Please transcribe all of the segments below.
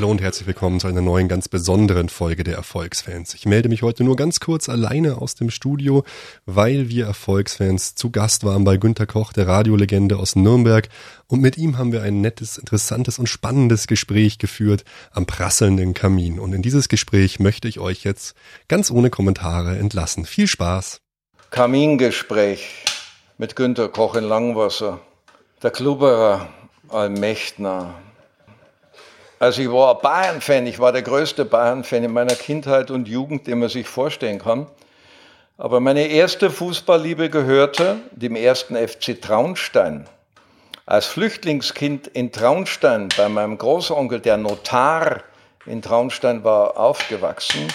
Hallo und herzlich willkommen zu einer neuen, ganz besonderen Folge der Erfolgsfans. Ich melde mich heute nur ganz kurz alleine aus dem Studio, weil wir Erfolgsfans zu Gast waren bei Günter Koch, der Radiolegende aus Nürnberg. Und mit ihm haben wir ein nettes, interessantes und spannendes Gespräch geführt am prasselnden Kamin. Und in dieses Gespräch möchte ich euch jetzt ganz ohne Kommentare entlassen. Viel Spaß! Kamingespräch mit Günter Koch in Langwasser. Der Klubberer Allmächtner also ich war Bayern-Fan, ich war der größte Bayern-Fan in meiner Kindheit und Jugend, den man sich vorstellen kann. Aber meine erste Fußballliebe gehörte dem ersten FC Traunstein. Als Flüchtlingskind in Traunstein bei meinem Großonkel, der Notar in Traunstein war, aufgewachsen,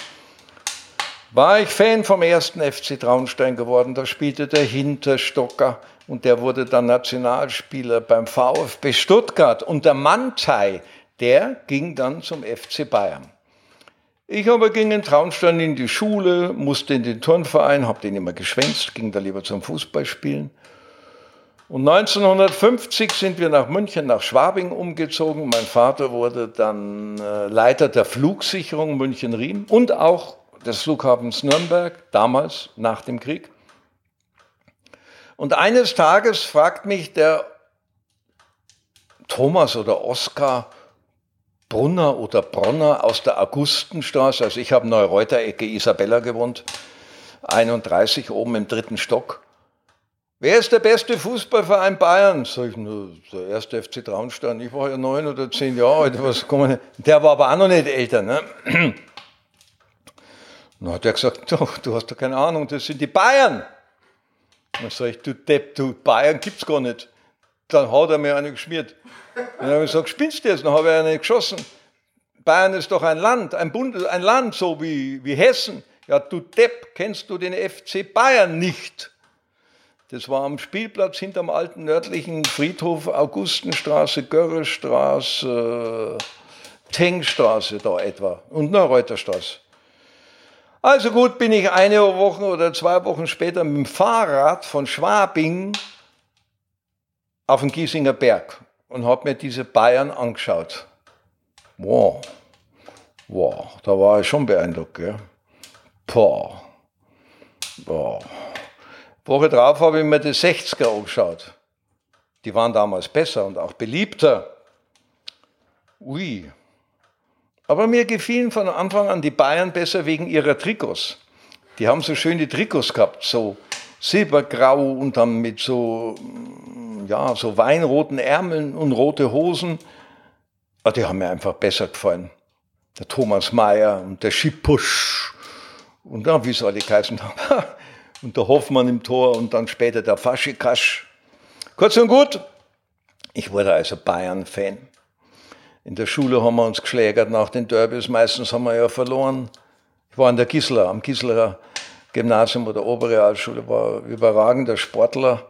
war ich Fan vom ersten FC Traunstein geworden. Da spielte der Hinterstocker und der wurde dann Nationalspieler beim VfB Stuttgart. Und der Mantei, der ging dann zum FC Bayern. Ich aber ging in Traunstein in die Schule, musste in den Turnverein, habe den immer geschwänzt, ging da lieber zum Fußballspielen. Und 1950 sind wir nach München, nach Schwabing umgezogen. Mein Vater wurde dann äh, Leiter der Flugsicherung München-Riem und auch des Flughafens Nürnberg, damals nach dem Krieg. Und eines Tages fragt mich der Thomas oder Oskar, Brunner oder Bronner aus der Augustenstraße. Also ich habe Neureuter-Ecke Isabella gewohnt, 31 oben im dritten Stock. Wer ist der beste Fußballverein Bayern? Sag ich, nur der erste FC Traunstein. Ich war ja neun oder zehn Jahre alt. Was? Der war aber auch noch nicht älter. Ne? Dann hat er gesagt, doch, du hast doch keine Ahnung, das sind die Bayern. Dann sage ich, du Depp, du, Bayern gibt's gar nicht. Dann hat er mir eine geschmiert. Dann habe ich gesagt, spinnst du jetzt? Dann habe ich eine geschossen. Bayern ist doch ein Land, ein, Bund, ein Land so wie, wie Hessen. Ja, du Depp, kennst du den FC Bayern nicht? Das war am Spielplatz hinterm alten nördlichen Friedhof, Augustenstraße, Görrestraße, Tengstraße da etwa und Neureuterstraße. Also gut, bin ich eine Woche oder zwei Wochen später mit dem Fahrrad von Schwabing auf den Giesinger Berg und habe mir diese Bayern angeschaut. Wow, wow, da war ich schon beeindruckt. Gell? Boah, boah. Woche drauf habe ich mir die 60er angeschaut. Die waren damals besser und auch beliebter. Ui. Aber mir gefielen von Anfang an die Bayern besser wegen ihrer Trikots. Die haben so schöne Trikots gehabt, so silbergrau und dann mit so ja, so weinroten Ärmeln und rote Hosen. Aber ah, die haben mir einfach besser gefallen. Der Thomas Mayer und der Schipusch und ja, wie soll die heißen haben. und der Hoffmann im Tor und dann später der Faschikasch. Kurz und gut, ich wurde also Bayern-Fan. In der Schule haben wir uns geschlägert nach den Derbys, meistens haben wir ja verloren. Ich war an der Gisler, am Gislerer Gymnasium oder Oberrealschule, war überragender Sportler.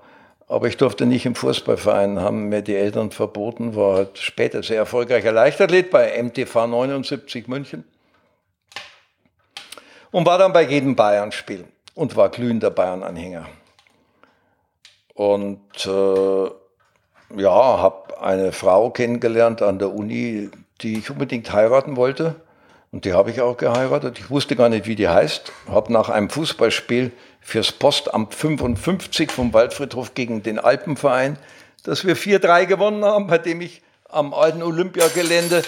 Aber ich durfte nicht im Fußballverein, haben mir die Eltern verboten, war halt später sehr erfolgreicher Leichtathlet bei MTV 79 München. Und war dann bei jedem Bayern-Spiel und war glühender Bayern-Anhänger. Und äh, ja, habe eine Frau kennengelernt an der Uni, die ich unbedingt heiraten wollte. Und die habe ich auch geheiratet. Ich wusste gar nicht, wie die heißt. Habe nach einem Fußballspiel fürs Postamt 55 vom Waldfriedhof gegen den Alpenverein, dass wir 4-3 gewonnen haben, bei dem ich am alten Olympiagelände,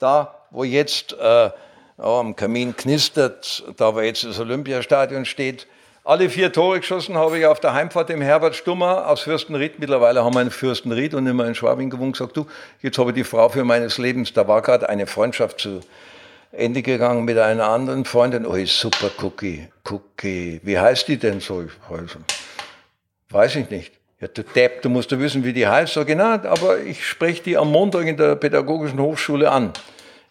da wo jetzt äh, am Kamin knistert, da wo jetzt das Olympiastadion steht, alle vier Tore geschossen habe ich auf der Heimfahrt dem Herbert Stummer aus Fürstenried. Mittlerweile haben wir in Fürstenried und immer in Schwabing gewohnt. Gesagt, du, jetzt habe ich die Frau für meines Lebens. Da war gerade eine Freundschaft zu Ende gegangen mit einer anderen Freundin. Oh, super Cookie, Cookie. Wie heißt die denn so? Weiß ich nicht. Ja, du Depp, du musst ja wissen, wie die heißt. So genau, aber ich spreche die am Montag in der Pädagogischen Hochschule an.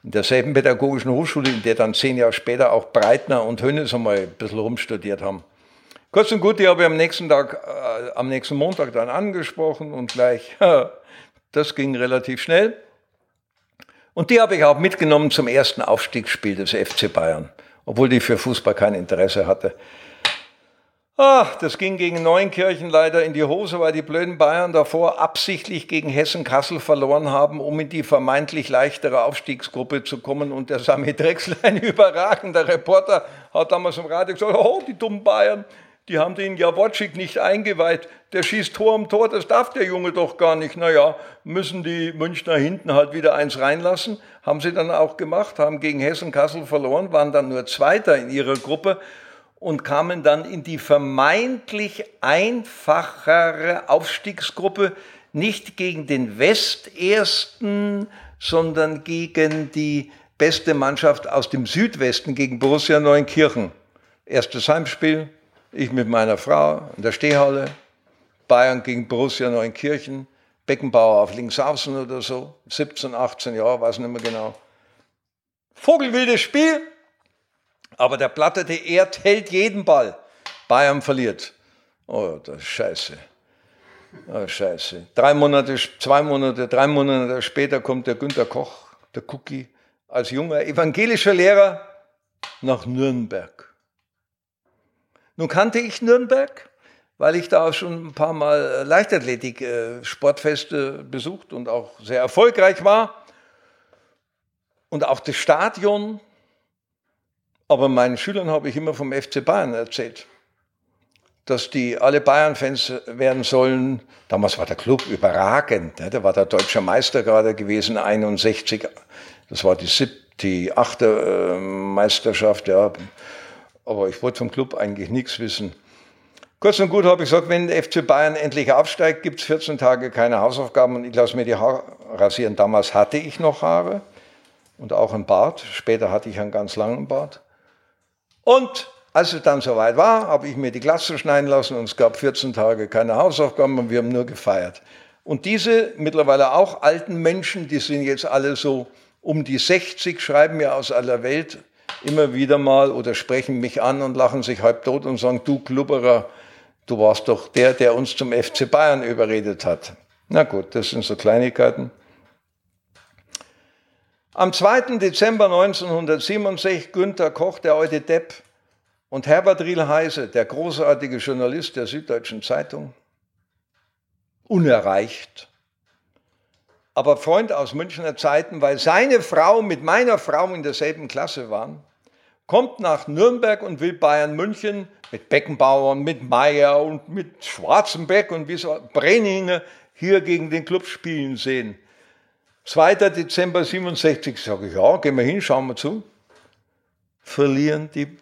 In derselben Pädagogischen Hochschule, in der dann zehn Jahre später auch Breitner und Hönes einmal ein bisschen rumstudiert haben. Kurz und gut, die habe ich am nächsten Tag, äh, am nächsten Montag dann angesprochen und gleich, das ging relativ schnell. Und die habe ich auch mitgenommen zum ersten Aufstiegsspiel des FC Bayern, obwohl die für Fußball kein Interesse hatte. Ach, das ging gegen Neunkirchen leider in die Hose, weil die blöden Bayern davor absichtlich gegen Hessen-Kassel verloren haben, um in die vermeintlich leichtere Aufstiegsgruppe zu kommen. Und der Sami Drechsel, ein überragender Reporter, hat damals im Radio gesagt, oh, die dummen Bayern, die haben den Jawotschik nicht eingeweiht. Der schießt Tor um Tor, das darf der Junge doch gar nicht. Naja, müssen die Münchner hinten halt wieder eins reinlassen. Haben sie dann auch gemacht, haben gegen Hessen-Kassel verloren, waren dann nur Zweiter in ihrer Gruppe und kamen dann in die vermeintlich einfachere Aufstiegsgruppe, nicht gegen den Westersten, sondern gegen die beste Mannschaft aus dem Südwesten, gegen Borussia Neunkirchen. Erstes Heimspiel, ich mit meiner Frau in der Stehhalle, Bayern gegen Borussia Neunkirchen, Beckenbauer auf links außen oder so, 17, 18 Jahre, weiß nicht mehr genau. Vogelwildes Spiel, aber der plattete Erd hält jeden Ball. Bayern verliert. Oh, das ist scheiße. Oh, scheiße. Drei Monate, zwei Monate, drei Monate später kommt der Günter Koch, der Cookie, als junger evangelischer Lehrer nach Nürnberg. Nun kannte ich Nürnberg, weil ich da auch schon ein paar Mal Leichtathletik-Sportfeste besucht und auch sehr erfolgreich war. Und auch das Stadion aber meinen Schülern habe ich immer vom FC Bayern erzählt, dass die alle Bayern-Fans werden sollen. Damals war der Club überragend. Ne? Da war der deutsche Meister gerade gewesen, 61. Das war die siebte, die achte äh, Meisterschaft. Ja. Aber ich wollte vom Club eigentlich nichts wissen. Kurz und gut habe ich gesagt, wenn der FC Bayern endlich aufsteigt, gibt es 14 Tage keine Hausaufgaben und ich lasse mir die Haare rasieren. Damals hatte ich noch Haare und auch einen Bart. Später hatte ich einen ganz langen Bart. Und als es dann soweit war, habe ich mir die Glatze schneiden lassen und es gab 14 Tage keine Hausaufgaben und wir haben nur gefeiert. Und diese mittlerweile auch alten Menschen, die sind jetzt alle so um die 60, schreiben mir aus aller Welt immer wieder mal oder sprechen mich an und lachen sich halb tot und sagen, du Klubberer, du warst doch der, der uns zum FC Bayern überredet hat. Na gut, das sind so Kleinigkeiten. Am 2. Dezember 1967 Günter Koch, der alte Depp, und Herbert Riel-Heise, der großartige Journalist der Süddeutschen Zeitung, unerreicht, aber Freund aus Münchner Zeiten, weil seine Frau mit meiner Frau in derselben Klasse waren, kommt nach Nürnberg und will Bayern München mit Beckenbauer mit Meyer und mit Schwarzenbeck und wie so Brenninger hier gegen den Club spielen sehen. 2. Dezember 67 sage ich, ja, gehen wir hin, schauen wir zu. Verlieren die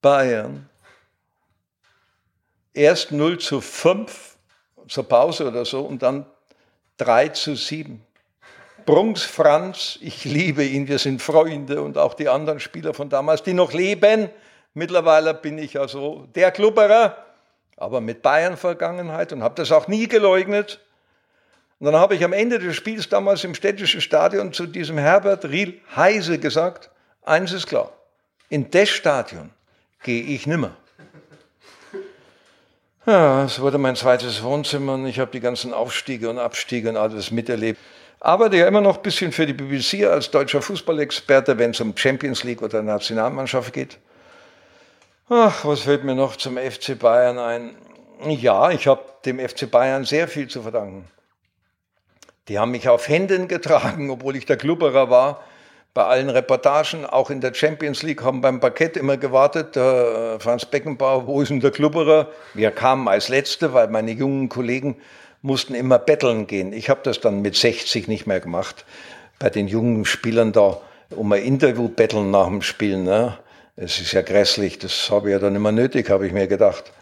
Bayern erst 0 zu 5 zur Pause oder so und dann 3 zu 7. Brunks Franz, ich liebe ihn, wir sind Freunde und auch die anderen Spieler von damals, die noch leben. Mittlerweile bin ich also der Klubberer, aber mit Bayern-Vergangenheit und habe das auch nie geleugnet. Und dann habe ich am Ende des Spiels damals im städtischen Stadion zu diesem Herbert Riel Heise gesagt, eins ist klar, in das Stadion gehe ich nimmer. Ja, es wurde mein zweites Wohnzimmer und ich habe die ganzen Aufstiege und Abstiege und alles miterlebt. Arbeite ja immer noch ein bisschen für die BBC als deutscher Fußballexperte, wenn es um Champions League oder Nationalmannschaft geht. Ach, was fällt mir noch zum FC Bayern ein? Ja, ich habe dem FC Bayern sehr viel zu verdanken. Die haben mich auf Händen getragen, obwohl ich der Klubberer war. Bei allen Reportagen, auch in der Champions League, haben beim Parkett immer gewartet, äh, Franz Beckenbauer, wo ist denn der Klubberer? Wir kamen als Letzte, weil meine jungen Kollegen mussten immer betteln gehen. Ich habe das dann mit 60 nicht mehr gemacht. Bei den jungen Spielern da um ein Interview betteln nach dem Spiel. Ne? Es ist ja grässlich, das habe ich ja dann immer nötig, habe ich mir gedacht.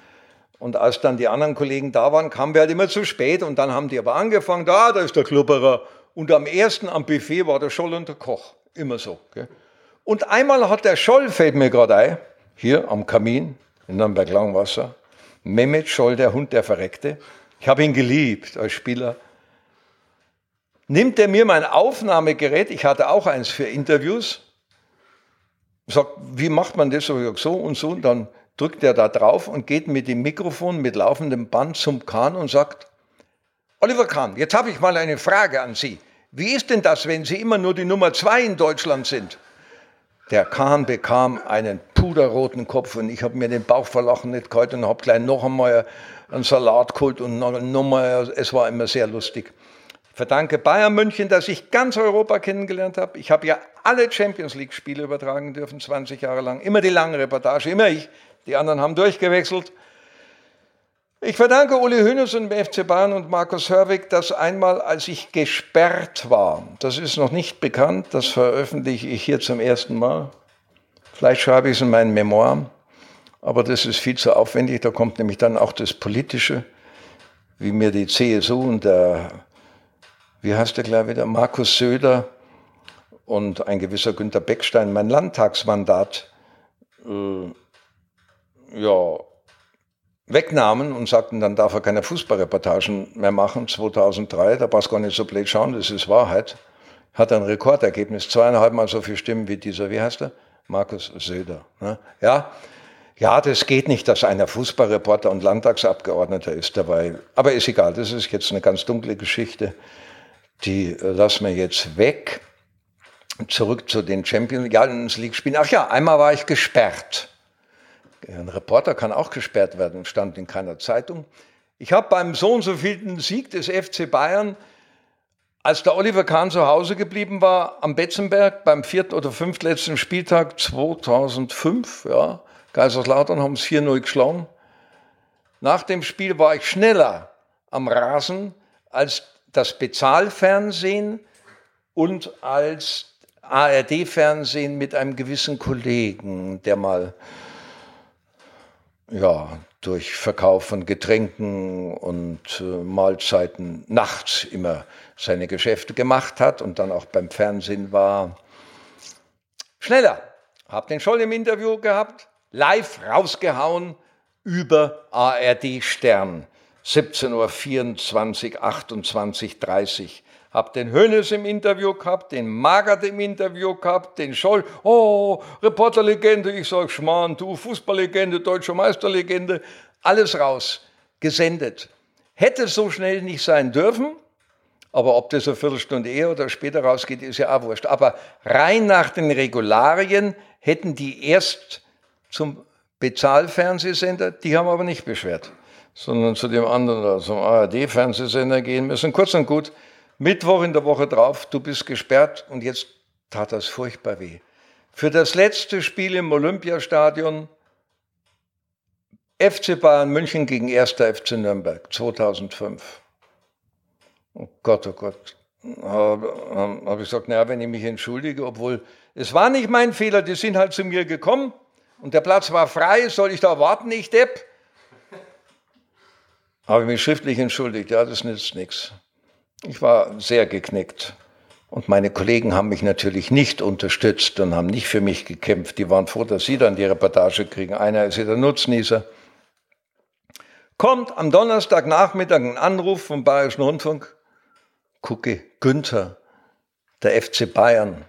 Und als dann die anderen Kollegen da waren, kamen wir halt immer zu spät und dann haben die aber angefangen, da, da ist der Klubberer. Und am ersten am Buffet war der Scholl und der Koch. Immer so. Gell? Und einmal hat der Scholl, fällt mir gerade ein, hier am Kamin in Nürnberg-Langwasser, Mehmet Scholl, der Hund, der Verreckte. Ich habe ihn geliebt als Spieler. Nimmt er mir mein Aufnahmegerät, ich hatte auch eins für Interviews, sagt, wie macht man das? So und so. Und dann drückt er da drauf und geht mit dem Mikrofon mit laufendem Band zum Kahn und sagt, Oliver Kahn, jetzt habe ich mal eine Frage an Sie. Wie ist denn das, wenn Sie immer nur die Nummer zwei in Deutschland sind? Der Kahn bekam einen puderroten Kopf und ich habe mir den Bauch vor Lachen nicht gehalten und habe gleich noch einmal einen Salat geholt und noch, noch mal, es war immer sehr lustig. Ich verdanke Bayern München, dass ich ganz Europa kennengelernt habe. Ich habe ja alle Champions League Spiele übertragen dürfen, 20 Jahre lang. Immer die lange Reportage, immer ich. Die anderen haben durchgewechselt. Ich verdanke Uli Hoeneß und dem FC Bayern und Markus Hörwig, dass einmal, als ich gesperrt war, das ist noch nicht bekannt, das veröffentliche ich hier zum ersten Mal. Vielleicht schreibe ich es in meinen Memoiren, aber das ist viel zu aufwendig. Da kommt nämlich dann auch das Politische, wie mir die CSU und der, wie heißt der gleich wieder, Markus Söder und ein gewisser Günter Beckstein mein Landtagsmandat äh, ja, wegnahmen und sagten, dann darf er keine Fußballreportagen mehr machen, 2003, da passt gar nicht so blöd schauen, das ist Wahrheit, hat ein Rekordergebnis, zweieinhalb Mal so viele Stimmen wie dieser, wie heißt er? Markus Söder. Ne? Ja, ja, das geht nicht, dass einer Fußballreporter und Landtagsabgeordneter ist dabei. Aber ist egal, das ist jetzt eine ganz dunkle Geschichte. Die äh, lassen wir jetzt weg. Zurück zu den Champions League Spielen. Ach ja, einmal war ich gesperrt. Ein Reporter kann auch gesperrt werden, stand in keiner Zeitung. Ich habe beim so und so vielten Sieg des FC Bayern, als der Oliver Kahn zu Hause geblieben war, am Betzenberg beim vierten oder fünftletzten Spieltag 2005, ja, Kaiserslautern haben es 4-0 geschlagen. Nach dem Spiel war ich schneller am Rasen als das Bezahlfernsehen und als ARD-Fernsehen mit einem gewissen Kollegen, der mal ja, durch Verkauf von Getränken und äh, Mahlzeiten nachts immer seine Geschäfte gemacht hat und dann auch beim Fernsehen war. Schneller. Hab den Scholl im Interview gehabt, live rausgehauen über ARD Stern. 17.24 Uhr, 28, 30 hab den Hönes im Interview gehabt, den Magert im Interview gehabt, den Scholl, oh, Reporterlegende, ich sag Schmarrn, du Fußballlegende, deutscher Meisterlegende, alles raus, gesendet. Hätte so schnell nicht sein dürfen, aber ob das eine Viertelstunde eher oder später rausgeht, ist ja auch wurscht. Aber rein nach den Regularien hätten die erst zum Bezahlfernsehsender, die haben aber nicht beschwert, sondern zu dem anderen, zum ARD-Fernsehsender gehen müssen. Kurz und gut, Mittwoch in der Woche drauf, du bist gesperrt und jetzt tat das furchtbar weh. Für das letzte Spiel im Olympiastadion FC Bayern München gegen 1. FC Nürnberg 2005. Oh Gott, oh Gott. Habe hab ich gesagt, naja, wenn ich mich entschuldige, obwohl es war nicht mein Fehler, die sind halt zu mir gekommen und der Platz war frei, soll ich da warten, ich Depp? Habe ich mich schriftlich entschuldigt, ja, das nützt nichts. Ich war sehr geknickt. Und meine Kollegen haben mich natürlich nicht unterstützt und haben nicht für mich gekämpft. Die waren froh, dass sie dann die Reportage kriegen. Einer ist ja der Nutznießer. Kommt am Donnerstagnachmittag ein Anruf vom Bayerischen Rundfunk. Gucke, Günther, der FC Bayern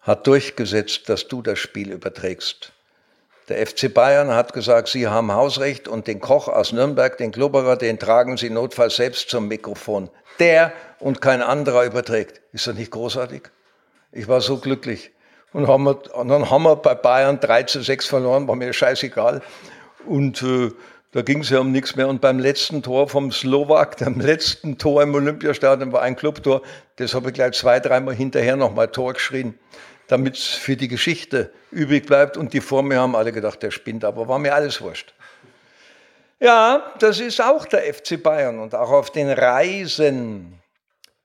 hat durchgesetzt, dass du das Spiel überträgst. Der FC Bayern hat gesagt, sie haben Hausrecht und den Koch aus Nürnberg, den Klubberer, den tragen sie notfalls selbst zum Mikrofon. Der und kein anderer überträgt. Ist das nicht großartig? Ich war so glücklich. Und, haben wir, und dann haben wir bei Bayern 3 zu 6 verloren, war mir scheißegal. Und äh, da ging es ja um nichts mehr. Und beim letzten Tor vom Slowak, dem letzten Tor im Olympiastadion, war ein Clubtor. Das habe ich gleich zwei, dreimal hinterher nochmal Tor geschrien damit es für die Geschichte übrig bleibt. Und die vor mir haben alle gedacht, der spinnt, aber war mir alles wurscht. Ja, das ist auch der FC Bayern und auch auf den Reisen.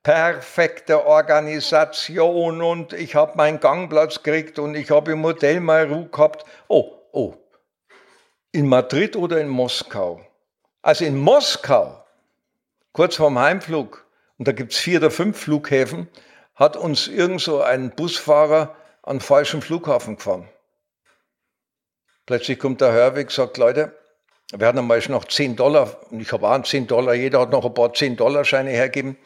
Perfekte Organisation und ich habe meinen Gangplatz gekriegt und ich habe im Hotel mal Ruhe gehabt. Oh, oh. In Madrid oder in Moskau? Also in Moskau, kurz vorm Heimflug, und da gibt es vier oder fünf Flughäfen, hat uns irgend so ein Busfahrer an falschen Flughafen gefahren. Plötzlich kommt der Hörweg, sagt, Leute, wir hatten einmal noch 10 Dollar, und ich habe auch 10 Dollar, jeder hat noch ein paar 10-Dollar-Scheine hergeben.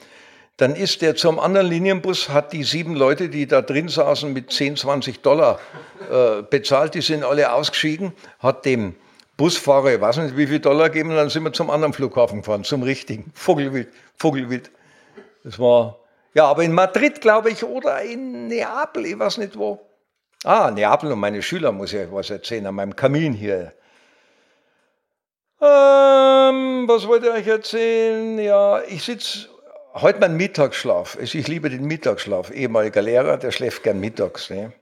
Dann ist der zum anderen Linienbus, hat die sieben Leute, die da drin saßen, mit 10, 20 Dollar äh, bezahlt, die sind alle ausgeschieden, hat dem Busfahrer, ich weiß nicht, wie viel Dollar gegeben, und dann sind wir zum anderen Flughafen gefahren, zum richtigen, Vogelwild, Vogelwild. Das war ja, aber in Madrid, glaube ich, oder in Neapel, ich weiß nicht wo. Ah, Neapel und meine Schüler muss ich euch was erzählen, an meinem Kamin hier. Ähm, was wollte ich euch erzählen? Ja, ich sitze heute mein Mittagsschlaf. Also ich liebe den Mittagsschlaf. Ehemaliger Lehrer, der schläft gern mittags. Ne?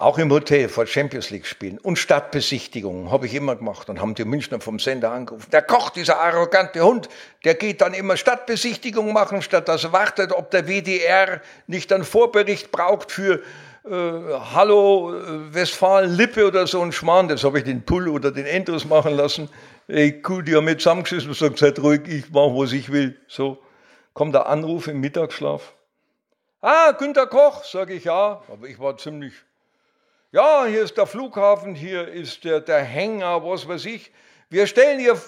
Auch im Hotel vor Champions League spielen und Stadtbesichtigungen habe ich immer gemacht und haben die Münchner vom Sender angerufen. Der Koch, dieser arrogante Hund, der geht dann immer Stadtbesichtigungen machen, statt dass er wartet, ob der WDR nicht einen Vorbericht braucht für äh, Hallo äh, Westfalen-Lippe oder so ein Schmarrn. Das habe ich den Pull oder den Endros machen lassen. Ey, cool, die haben mit zusammengeschissen und gesagt, seid ruhig, ich mache, was ich will. So kommt der Anruf im Mittagsschlaf. Ah, Günter Koch, sage ich ja. Aber ich war ziemlich, ja, hier ist der Flughafen, hier ist der, der Hänger, was weiß ich. Wir stellen ihr,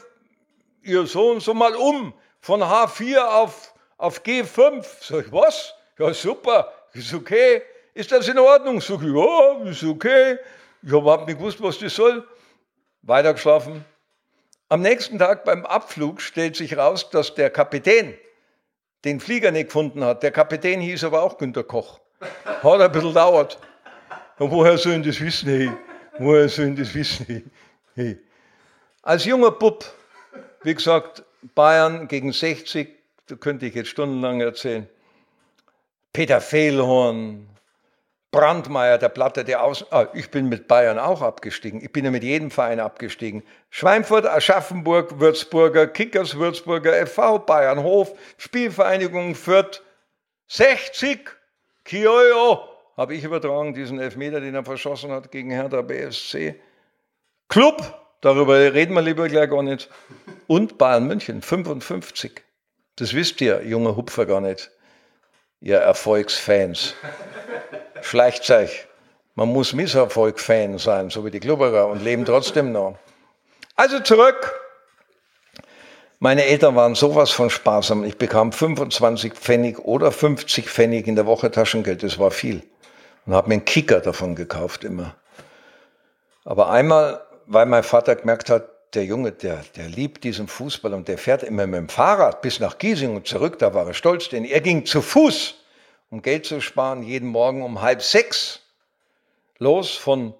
ihr Sohn so mal um von H4 auf, auf G5. Sag ich, was? Ja, super, ist okay. Ist das in Ordnung? Sag ich, ja, ist okay. Ich habe überhaupt nicht gewusst, was das soll. Weitergeschlafen. Am nächsten Tag beim Abflug stellt sich raus, dass der Kapitän den Flieger nicht gefunden hat. Der Kapitän hieß aber auch Günter Koch. Hat ein bisschen dauert. Und woher sollen das wissen? Hey? Woher sollen das wissen? Hey? Als junger Bub, wie gesagt, Bayern gegen 60, da könnte ich jetzt stundenlang erzählen. Peter Fehlhorn, Brandmeier, der Platte, der aus. Ah, ich bin mit Bayern auch abgestiegen. Ich bin ja mit jedem Verein abgestiegen. Schweinfurt, Aschaffenburg, Würzburger, Kickers, Würzburger, FV, Bayern, Hof, Spielvereinigung Fürth. 60 Kiojo habe ich übertragen, diesen Elfmeter, den er verschossen hat gegen Hertha BSC. Club, darüber reden wir lieber gleich gar nicht. Und Bayern München, 55. Das wisst ihr, junge Hupfer, gar nicht. Ihr Erfolgsfans. Schleicht euch. Man muss Misserfolg-Fan sein, so wie die Klubberer, und leben trotzdem noch. Also zurück. Meine Eltern waren sowas von sparsam. Ich bekam 25 Pfennig oder 50 Pfennig in der Woche Taschengeld. Das war viel. Und habe mir einen Kicker davon gekauft immer. Aber einmal, weil mein Vater gemerkt hat, der Junge, der, der liebt diesen Fußball und der fährt immer mit dem Fahrrad bis nach Giesing und zurück, da war er stolz, denn er ging zu Fuß um Geld zu sparen, jeden Morgen um halb sechs los von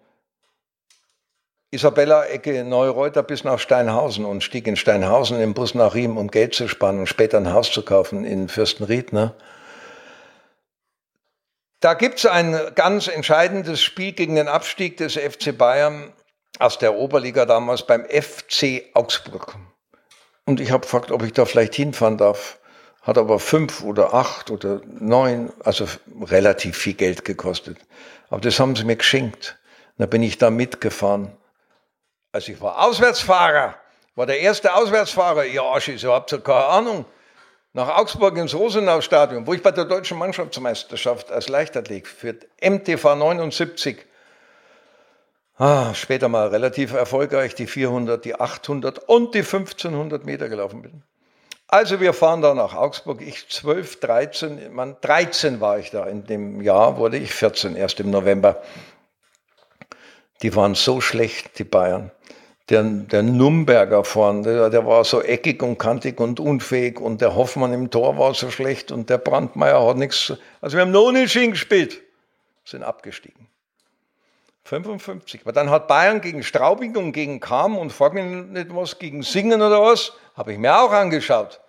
Isabella Ecke Neureuter bis nach Steinhausen und stieg in Steinhausen im Bus nach Riem, um Geld zu sparen und später ein Haus zu kaufen in Fürstenried. Ne? Da gibt es ein ganz entscheidendes Spiel gegen den Abstieg des FC Bayern aus der Oberliga damals beim FC Augsburg. Und ich habe gefragt, ob ich da vielleicht hinfahren darf hat aber fünf oder acht oder neun, also relativ viel Geld gekostet. Aber das haben sie mir geschenkt. Da bin ich da mitgefahren. Also ich war Auswärtsfahrer, war der erste Auswärtsfahrer. Ja, ich habt ihr keine Ahnung. Nach Augsburg ins Rosenau-Stadion, wo ich bei der deutschen Mannschaftsmeisterschaft als Leichtathlet für MTV 79 ah, später mal relativ erfolgreich die 400, die 800 und die 1500 Meter gelaufen bin. Also wir fahren da nach Augsburg. Ich 12, 13, man, 13 war ich da. In dem Jahr wurde ich 14, erst im November. Die waren so schlecht, die Bayern. Der, der Nürnberger vorn, der, der, war so eckig und kantig und unfähig und der Hoffmann im Tor war so schlecht und der Brandmeier hat nichts. Also wir haben noch nicht gespielt, sind abgestiegen. 55. Aber dann hat Bayern gegen Straubing und gegen Kam und frag mich nicht was, gegen Singen oder was, habe ich mir auch angeschaut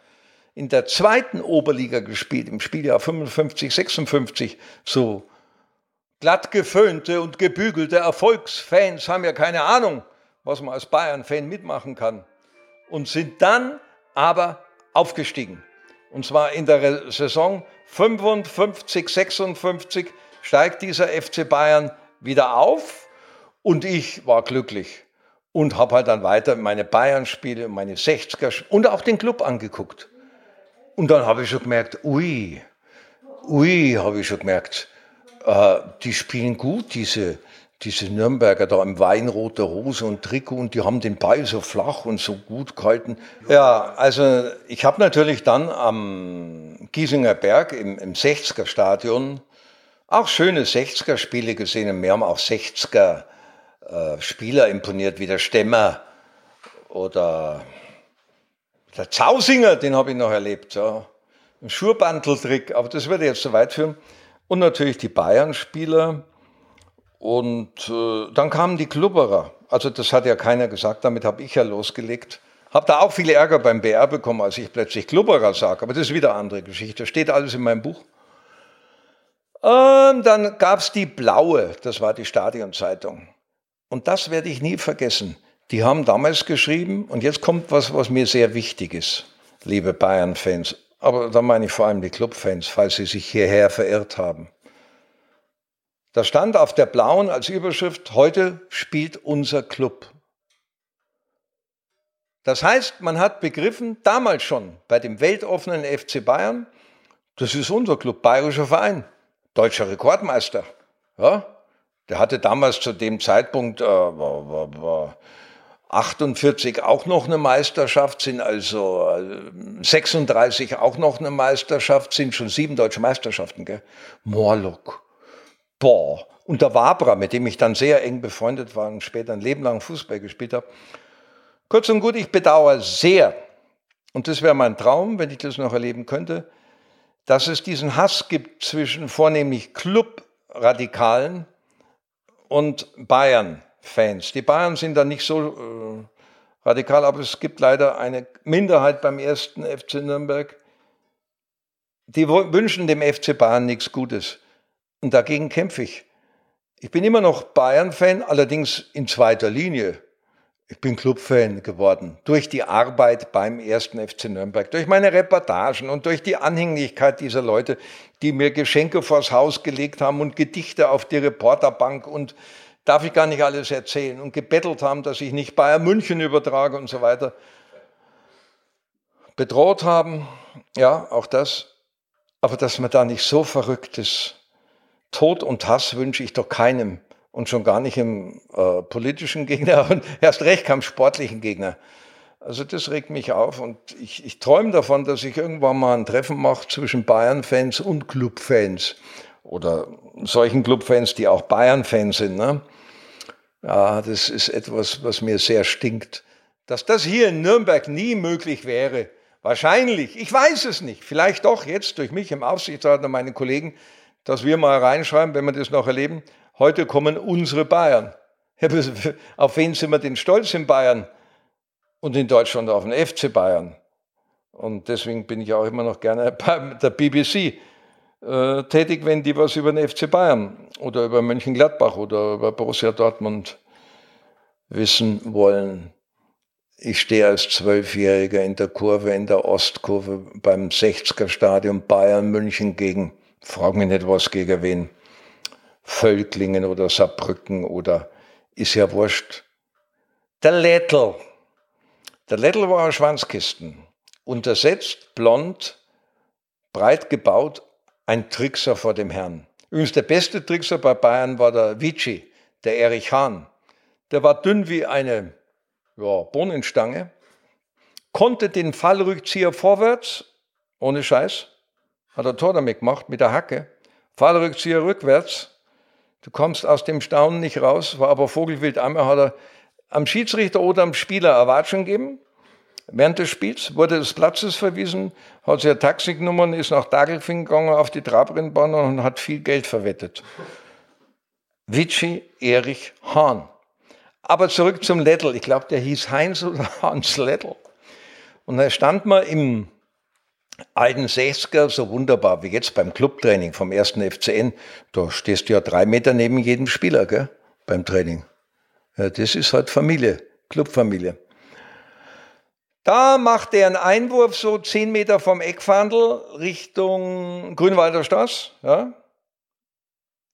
in der zweiten Oberliga gespielt, im Spieljahr 55, 56, so glatt geföhnte und gebügelte Erfolgsfans haben ja keine Ahnung, was man als Bayern-Fan mitmachen kann. Und sind dann aber aufgestiegen. Und zwar in der Saison 55, 56 steigt dieser FC Bayern wieder auf und ich war glücklich und habe halt dann weiter meine Bayern-Spiele, meine 60er und auch den Club angeguckt. Und dann habe ich schon gemerkt, ui, ui, habe ich schon gemerkt, äh, die spielen gut, diese, diese Nürnberger da im Weinroter Hose und Trikot und die haben den Ball so flach und so gut gehalten. Ja, also ich habe natürlich dann am Giesinger Berg im, im 60er Stadion auch schöne 60er Spiele gesehen und mir haben auch 60er äh, Spieler imponiert, wie der Stemmer oder der Zausinger, den habe ich noch erlebt. Ja. Ein Schurbanteltrick, aber das würde jetzt zu weit führen. Und natürlich die Bayern-Spieler. Und äh, dann kamen die Klubberer. Also das hat ja keiner gesagt, damit habe ich ja losgelegt. Habe da auch viel Ärger beim BR bekommen, als ich plötzlich Klubberer sage. Aber das ist wieder eine andere Geschichte. Steht alles in meinem Buch. Und dann gab es die Blaue, das war die Stadionzeitung. Und das werde ich nie vergessen. Die haben damals geschrieben, und jetzt kommt was, was mir sehr wichtig ist, liebe Bayern-Fans. Aber da meine ich vor allem die Clubfans, falls sie sich hierher verirrt haben. Da stand auf der blauen als Überschrift, heute spielt unser Club. Das heißt, man hat begriffen, damals schon bei dem weltoffenen FC Bayern, das ist unser Club, bayerischer Verein, deutscher Rekordmeister. Ja, der hatte damals zu dem Zeitpunkt äh, war, war, war 48 auch noch eine Meisterschaft, sind also 36 äh, auch noch eine Meisterschaft, sind schon sieben deutsche Meisterschaften. Gell? Morlock, boah. Und der Wabra, mit dem ich dann sehr eng befreundet war und später ein Leben lang Fußball gespielt habe. Kurz und gut, ich bedauere sehr, und das wäre mein Traum, wenn ich das noch erleben könnte, dass es diesen Hass gibt zwischen vornehmlich Club-Radikalen und Bayern-Fans. Die Bayern sind da nicht so äh, radikal, aber es gibt leider eine Minderheit beim ersten FC Nürnberg, die wünschen dem FC Bayern nichts Gutes. Und dagegen kämpfe ich. Ich bin immer noch Bayern-Fan, allerdings in zweiter Linie. Ich bin Clubfan geworden durch die Arbeit beim ersten FC Nürnberg, durch meine Reportagen und durch die Anhänglichkeit dieser Leute, die mir Geschenke vors Haus gelegt haben und Gedichte auf die Reporterbank und darf ich gar nicht alles erzählen und gebettelt haben, dass ich nicht Bayern München übertrage und so weiter. Bedroht haben, ja, auch das. Aber dass man da nicht so verrückt ist. Tod und Hass wünsche ich doch keinem und schon gar nicht im äh, politischen Gegner und erst recht keinem sportlichen Gegner. Also das regt mich auf und ich, ich träume davon, dass ich irgendwann mal ein Treffen mache zwischen Bayern-Fans und Club-Fans oder solchen Club-Fans, die auch Bayern-Fans sind. Ne? Ja, das ist etwas, was mir sehr stinkt. Dass das hier in Nürnberg nie möglich wäre, wahrscheinlich, ich weiß es nicht, vielleicht doch jetzt durch mich im Aufsichtsrat und meine Kollegen, dass wir mal reinschreiben, wenn wir das noch erleben, Heute kommen unsere Bayern. Auf wen sind wir denn stolz in Bayern? Und in Deutschland auf den FC Bayern. Und deswegen bin ich auch immer noch gerne bei der BBC äh, tätig, wenn die was über den FC Bayern oder über Mönchengladbach oder über Borussia Dortmund wissen wollen. Ich stehe als Zwölfjähriger in der Kurve, in der Ostkurve beim 60er Stadion Bayern München gegen, frag mich nicht was gegen wen. Völklingen oder Saarbrücken oder ist ja wurscht. Der Lättel. Der Lättel war ein Schwanzkisten. Untersetzt, blond, breit gebaut, ein Trickser vor dem Herrn. Übrigens der beste Trickser bei Bayern war der Vici, der Erich Hahn. Der war dünn wie eine ja, Bohnenstange, konnte den Fallrückzieher vorwärts, ohne Scheiß, hat er Tor damit gemacht, mit der Hacke, Fallrückzieher rückwärts, Du kommst aus dem Staunen nicht raus, war aber Vogelwild einmal, hat er am Schiedsrichter oder am Spieler Erwatschung gegeben. Während des Spiels wurde des Platzes verwiesen, hat sich ein Taxi genommen, ist nach Dagelfing gegangen auf die Trabrennbahn und hat viel Geld verwettet. Vici Erich Hahn. Aber zurück zum Lettl. Ich glaube, der hieß Heinz oder Hans Lettl. Und da stand man im alten 60er so wunderbar wie jetzt beim Clubtraining vom ersten FCN. Da stehst du ja drei Meter neben jedem Spieler gell, beim Training. Ja, das ist halt Familie, Clubfamilie. Da macht er einen Einwurf so zehn Meter vom Eckfandel Richtung Grünwalder Straße. Ja.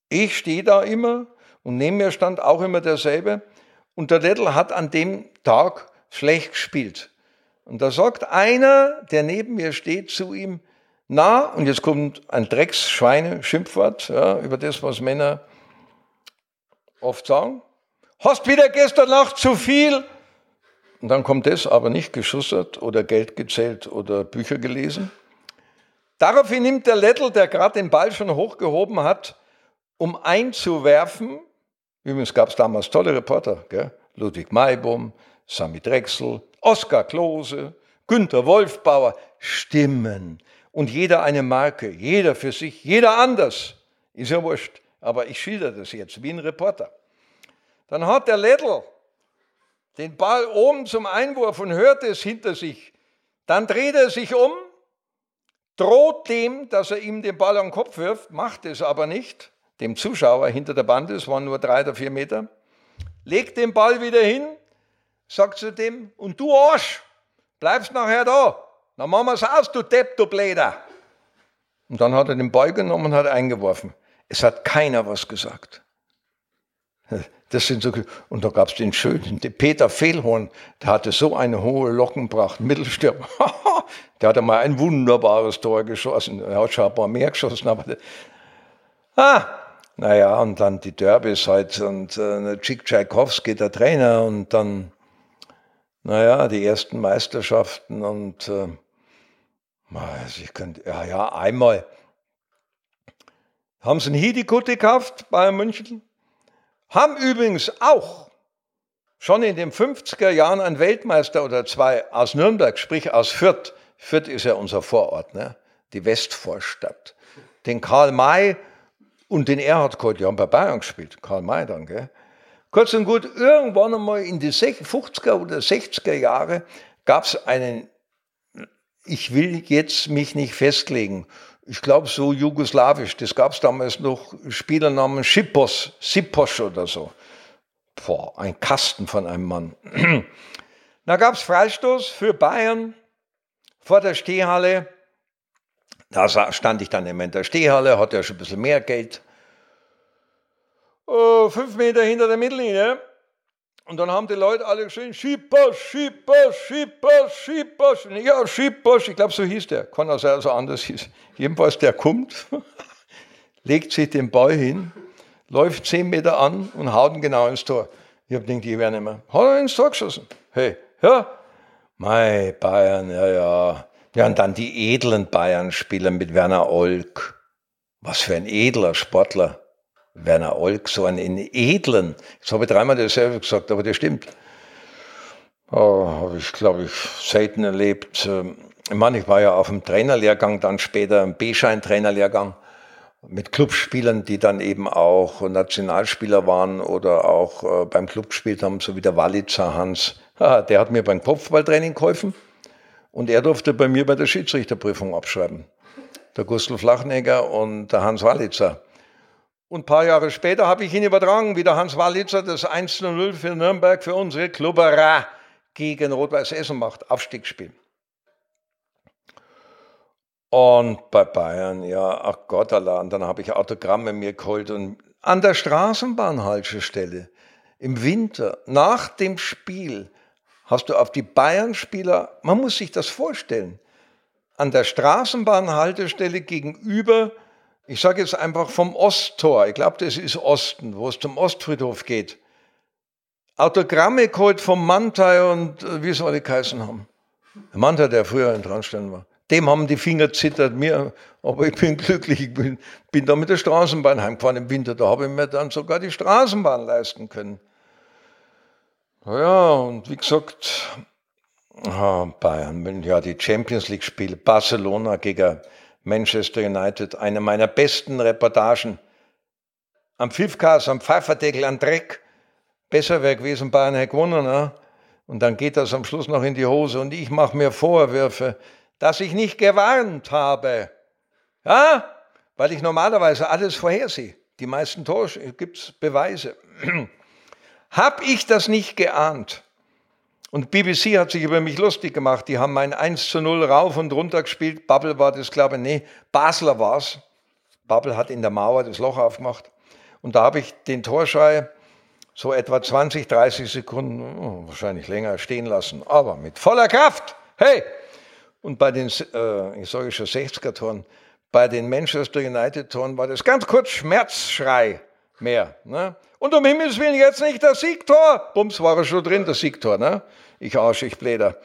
Ich stehe da immer und neben mir stand auch immer derselbe. Und der Dettel hat an dem Tag schlecht gespielt. Und da sagt einer, der neben mir steht, zu ihm, na, und jetzt kommt ein Drecksschweine-Schimpfwort ja, über das, was Männer oft sagen. Hast wieder gestern Nacht zu viel? Und dann kommt das, aber nicht geschussert oder Geld gezählt oder Bücher gelesen. Daraufhin nimmt der Lettl, der gerade den Ball schon hochgehoben hat, um einzuwerfen. Übrigens gab es damals tolle Reporter, gell? Ludwig Maibum, Sami Drechsel, Oskar Klose, Günter Wolfbauer, Stimmen. Und jeder eine Marke, jeder für sich, jeder anders. Ist ja wurscht. Aber ich schilder das jetzt wie ein Reporter. Dann hat der Lettl den Ball oben zum Einwurf und hört es hinter sich. Dann dreht er sich um, droht dem, dass er ihm den Ball am Kopf wirft, macht es aber nicht, dem Zuschauer hinter der Bande, es waren nur drei oder vier Meter, legt den Ball wieder hin, sagt zu dem, und du Arsch, bleibst nachher da, dann machen wir es aus, du Depp, du Bläder. Und dann hat er den Ball genommen und hat eingeworfen. Es hat keiner was gesagt. Das sind so, und da gab es den schönen, den Peter Fehlhorn, der hatte so eine hohe Lockenpracht, Mittelstürmer. der hatte mal ein wunderbares Tor geschossen. Er hat schon ein paar mehr geschossen, aber der, ah, naja, und dann die Derbys halt und äh, Chick Tchaikovsky, der Trainer, und dann, naja, die ersten Meisterschaften und äh, ich könnte, ja, ja, einmal. Haben sie einen Hidikutte gekauft, Bayern München, haben übrigens auch schon in den 50er Jahren einen Weltmeister oder zwei aus Nürnberg, sprich aus Fürth, Fürth ist ja unser Vorort, ne? die Westvorstadt, den Karl May und den Erhard Kohl, die haben bei Bayern gespielt, Karl May dann, gell? Kurz und gut, irgendwann einmal in die 50er oder 60er Jahre gab es einen, ich will jetzt mich nicht festlegen, ich glaube so jugoslawisch, das gab es damals noch, Spielernamen Schipos, Sipos oder so. Boah, ein Kasten von einem Mann. da gab es Freistoß für Bayern vor der Stehhalle. Da stand ich dann immer in der Stehhalle, hatte ja schon ein bisschen mehr Geld. Oh, fünf Meter hinter der Mittellinie. Und dann haben die Leute alle geschrien, Schippers, Schippers, Schippers, Schippers. Ja, Schippers, ich glaube, so hieß der. Kann auch sein, dass er anders hieß. Jedenfalls, der kommt, legt sich den Ball hin, läuft zehn Meter an und haut ihn genau ins Tor. Ich habe gedacht, ich werde nicht mehr. Hat er ins Tor geschossen. Hey, ja, Mei, Bayern, ja, ja. Ja, und dann die edlen Bayern-Spieler mit Werner Olk. Was für ein edler Sportler. Werner Olk, so einen edlen, das habe ich dreimal dasselbe gesagt, aber das stimmt. Oh, habe ich, glaube ich, selten erlebt. Ähm, ich meine, ich war ja auf dem Trainerlehrgang, dann später im B-Schein-Trainerlehrgang mit Clubspielern, die dann eben auch Nationalspieler waren oder auch äh, beim Club gespielt haben, so wie der Walitzer Hans. der hat mir beim Kopfballtraining geholfen und er durfte bei mir bei der Schiedsrichterprüfung abschreiben. Der Gustl Flachnegger und der Hans Walitzer. Und ein paar Jahre später habe ich ihn übertragen, wie der Hans Walitzer das 1-0 für Nürnberg für unsere Klubberer gegen Rot-Weiß Essen macht, Aufstiegsspiel. Und bei Bayern, ja, ach Gott, Allah, und dann habe ich Autogramme mir geholt und an der Straßenbahnhaltestelle im Winter nach dem Spiel hast du auf die Bayern-Spieler, man muss sich das vorstellen, an der Straßenbahnhaltestelle gegenüber ich sage jetzt einfach vom Osttor, ich glaube, das ist Osten, wo es zum Ostfriedhof geht. Autogramme geholt vom Mantei und äh, wie es alle geheißen haben. Der Mantei, der früher in Transtein war. Dem haben die Finger zittert, mir, aber ich bin glücklich, ich bin, bin da mit der Straßenbahn heimgefahren im Winter, da habe ich mir dann sogar die Straßenbahn leisten können. Ja, und wie gesagt, Bayern, ja, die Champions League Spiele, Barcelona gegen Manchester United, eine meiner besten Reportagen. Am Pfiffkas, am Pfeiferdeckel, am Dreck. Besser wäre gewesen, Bayern hätte gewonnen. Ne? Und dann geht das am Schluss noch in die Hose und ich mache mir Vorwürfe, dass ich nicht gewarnt habe. Ja, weil ich normalerweise alles vorhersehe. Die meisten Tore gibt es Beweise. Hab ich das nicht geahnt? Und BBC hat sich über mich lustig gemacht. Die haben mein 1 zu 0 rauf und runter gespielt. Bubble war das, glaube ich, nee, Basler war es. Bubble hat in der Mauer das Loch aufgemacht. Und da habe ich den Torschrei so etwa 20, 30 Sekunden, oh, wahrscheinlich länger, stehen lassen. Aber mit voller Kraft. Hey! Und bei den, äh, ich sage schon 60er-Toren, bei den Manchester United-Toren war das ganz kurz Schmerzschrei mehr. Ne? Und um Himmels Willen jetzt nicht das Siegtor. Bums war er schon drin, das Siegtor. Ne? Ich Arsch, ich Bläder.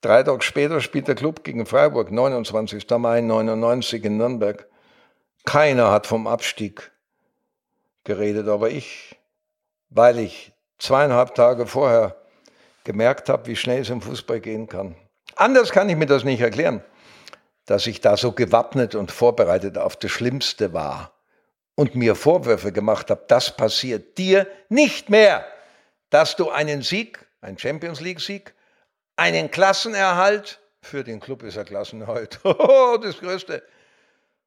Drei Tage später spielt der Club gegen Freiburg, 29. Mai 99 in Nürnberg. Keiner hat vom Abstieg geredet, aber ich, weil ich zweieinhalb Tage vorher gemerkt habe, wie schnell es im Fußball gehen kann. Anders kann ich mir das nicht erklären, dass ich da so gewappnet und vorbereitet auf das Schlimmste war und mir Vorwürfe gemacht habe, das passiert dir nicht mehr, dass du einen Sieg, einen Champions League Sieg, einen Klassenerhalt, für den Club ist er Klassenerhalt, das Größte,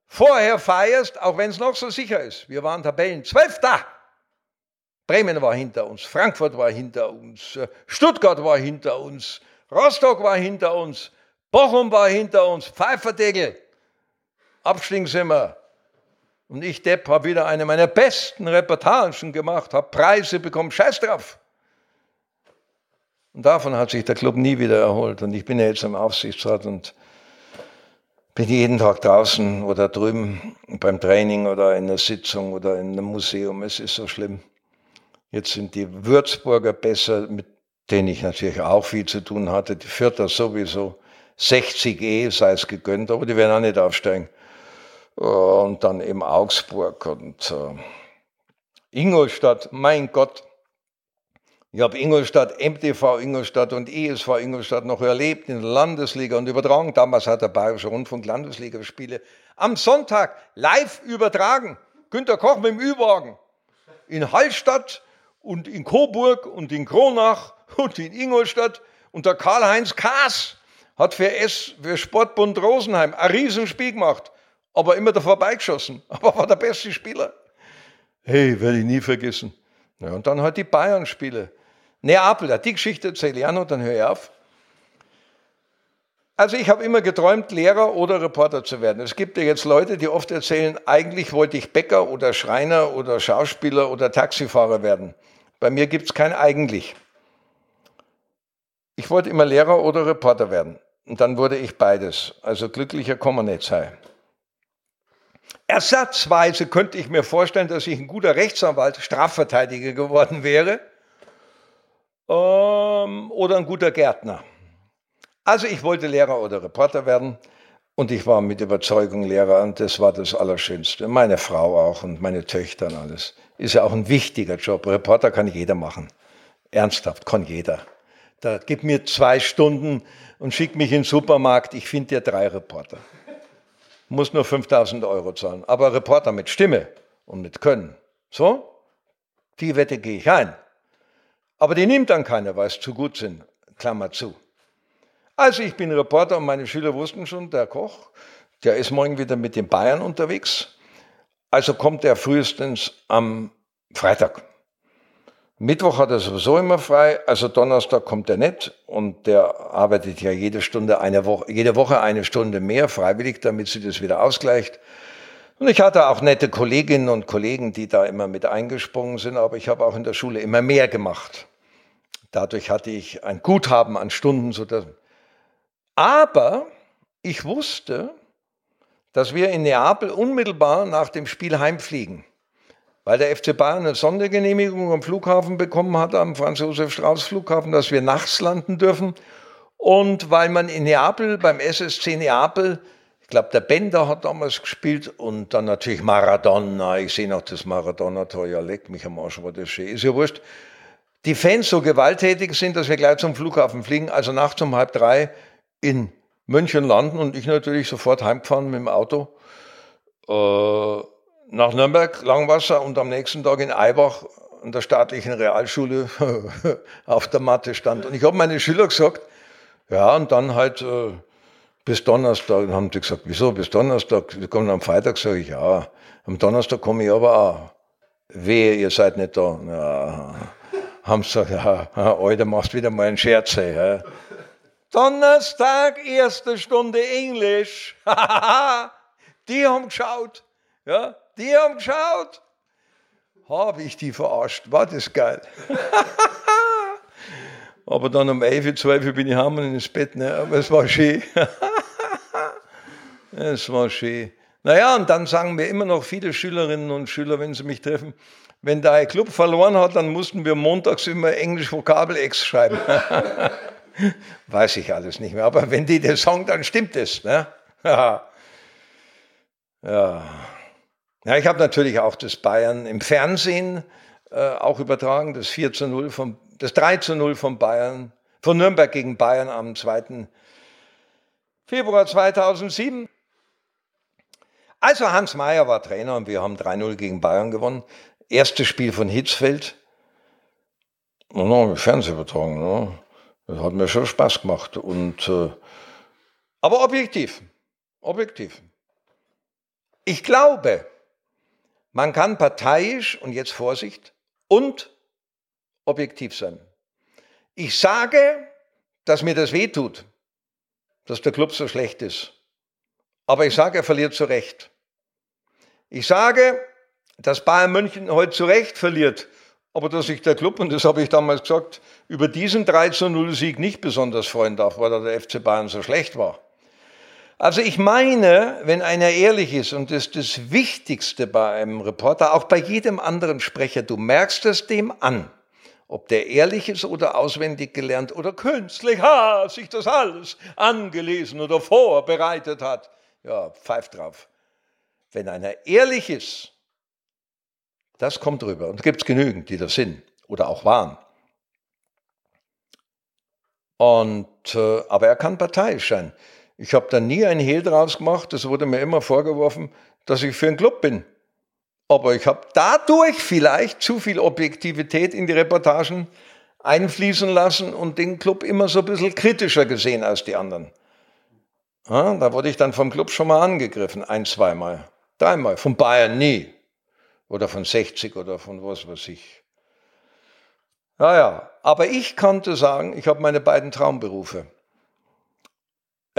vorher feierst, auch wenn es noch so sicher ist. Wir waren Tabellen Zwölfter. Bremen war hinter uns, Frankfurt war hinter uns, äh, Stuttgart war hinter uns, Rostock war hinter uns, Bochum war hinter uns, Pfeiferdeckel. Abstieg sind wir. Und ich, Depp, habe wieder eine meiner besten Reportagen gemacht, habe Preise bekommen, scheiß drauf. Und davon hat sich der Club nie wieder erholt. Und ich bin ja jetzt im Aufsichtsrat und bin jeden Tag draußen oder drüben beim Training oder in der Sitzung oder in einem Museum. Es ist so schlimm. Jetzt sind die Würzburger besser, mit denen ich natürlich auch viel zu tun hatte. Die Vierter sowieso. 60 E sei es gegönnt, aber die werden auch nicht aufsteigen. Äh, und dann eben Augsburg und äh, Ingolstadt, mein Gott. Ich habe Ingolstadt, MTV Ingolstadt und ESV Ingolstadt noch erlebt in der Landesliga und übertragen. Damals hat der Bayerische Rundfunk Landesligaspiele am Sonntag live übertragen. Günter Koch mit dem Ü-Wagen. In Hallstatt und in Coburg und in Kronach und in Ingolstadt und der Karl-Heinz Kaas hat für, S, für Sportbund Rosenheim ein Riesenspiel gemacht, aber immer da vorbeigeschossen, aber war der beste Spieler. Hey, werde ich nie vergessen. Ja, und dann halt die Bayern-Spiele. Neapel, die Geschichte erzähle ich auch noch, dann höre ich auf. Also ich habe immer geträumt, Lehrer oder Reporter zu werden. Es gibt ja jetzt Leute, die oft erzählen, eigentlich wollte ich Bäcker oder Schreiner oder Schauspieler oder Taxifahrer werden. Bei mir gibt es kein eigentlich. Ich wollte immer Lehrer oder Reporter werden. Und dann wurde ich beides. Also glücklicher kann man nicht sein. Ersatzweise könnte ich mir vorstellen, dass ich ein guter Rechtsanwalt, Strafverteidiger geworden wäre ähm, oder ein guter Gärtner. Also ich wollte Lehrer oder Reporter werden und ich war mit Überzeugung Lehrer und das war das Allerschönste. Meine Frau auch und meine Töchter und alles. Ist ja auch ein wichtiger Job. Reporter kann jeder machen. Ernsthaft, kann jeder. Da gib mir zwei Stunden und schick mich in den Supermarkt, ich finde dir drei Reporter. Muss nur 5000 Euro zahlen. Aber Reporter mit Stimme und mit Können. So? Die Wette gehe ich ein. Aber die nimmt dann keiner, weil es zu gut sind. Klammer zu. Also ich bin Reporter und meine Schüler wussten schon, der Koch, der ist morgen wieder mit den Bayern unterwegs. Also kommt er frühestens am Freitag. Mittwoch hat er sowieso immer frei, also Donnerstag kommt er nicht und der arbeitet ja jede Stunde eine Woche, jede Woche eine Stunde mehr freiwillig, damit sie das wieder ausgleicht. Und ich hatte auch nette Kolleginnen und Kollegen, die da immer mit eingesprungen sind, aber ich habe auch in der Schule immer mehr gemacht. Dadurch hatte ich ein Guthaben an Stunden. Sodass aber ich wusste, dass wir in Neapel unmittelbar nach dem Spiel heimfliegen weil der FC Bayern eine Sondergenehmigung am Flughafen bekommen hat, am Franz-Josef-Strauß-Flughafen, dass wir nachts landen dürfen. Und weil man in Neapel, beim SSC Neapel, ich glaube, der Bender hat damals gespielt und dann natürlich Maradona. Ich sehe noch das Maradona-Tor, ja, leck mich am Arsch, war das schön. Ist ja wurscht. Die Fans so gewalttätig sind, dass wir gleich zum Flughafen fliegen, also nachts um halb drei in München landen und ich natürlich sofort heimgefahren mit dem Auto. Äh, nach Nürnberg, Langwasser und am nächsten Tag in Eibach an der staatlichen Realschule auf der Matte stand. Und ich habe meine Schüler gesagt, ja, und dann halt äh, bis Donnerstag. Dann haben sie gesagt, wieso bis Donnerstag? Wir kommen am Freitag, sage ich, ja. Am Donnerstag komme ich aber auch. Wehe, ihr seid nicht da. Ja, haben sie gesagt, ja, Alter, machst wieder mal einen Scherz. Ja. Donnerstag, erste Stunde Englisch. Die haben geschaut. Ja, die haben geschaut. Habe ich die verarscht. War das geil. Aber dann um 11, 12 bin ich heim und ins Bett. Ne? Aber es war schön. es war schön. Naja, und dann sagen mir immer noch viele Schülerinnen und Schüler, wenn sie mich treffen, wenn der Club verloren hat, dann mussten wir montags immer Englisch Vokabel-Ex schreiben. Weiß ich alles nicht mehr. Aber wenn die das sagen, dann stimmt es. Ne? ja. Ja, ich habe natürlich auch das Bayern im Fernsehen äh, auch übertragen, das 4 zu 0 vom, das 3 zu 0 von Bayern, von Nürnberg gegen Bayern am 2. Februar 2007. Also Hans Meyer war Trainer und wir haben 3-0 gegen Bayern gewonnen. Erstes Spiel von Hitzfeld. Und dann haben wir Fernsehen übertragen. Ne? Das hat mir schon Spaß gemacht. Und, äh, aber objektiv. Objektiv. Ich glaube, man kann parteiisch, und jetzt Vorsicht, und objektiv sein. Ich sage, dass mir das wehtut, dass der Club so schlecht ist. Aber ich sage, er verliert zu Recht. Ich sage, dass Bayern München heute zu Recht verliert, aber dass sich der Club, und das habe ich damals gesagt, über diesen 3 zu 0 Sieg nicht besonders freuen darf, weil der FC Bayern so schlecht war. Also ich meine, wenn einer ehrlich ist, und das ist das Wichtigste bei einem Reporter, auch bei jedem anderen Sprecher, du merkst es dem an, ob der ehrlich ist oder auswendig gelernt oder künstlich, ha, sich das alles angelesen oder vorbereitet hat. Ja, pfeift drauf. Wenn einer ehrlich ist, das kommt rüber. Und gibt es genügend, die das sind oder auch waren. Und, äh, aber er kann parteiisch sein. Ich habe da nie ein Hehl draus gemacht. Das wurde mir immer vorgeworfen, dass ich für einen Club bin. Aber ich habe dadurch vielleicht zu viel Objektivität in die Reportagen einfließen lassen und den Club immer so ein bisschen kritischer gesehen als die anderen. Ja, da wurde ich dann vom Club schon mal angegriffen, ein, zweimal, dreimal. Von Bayern nie. Oder von 60 oder von was weiß ich. Naja, aber ich konnte sagen, ich habe meine beiden Traumberufe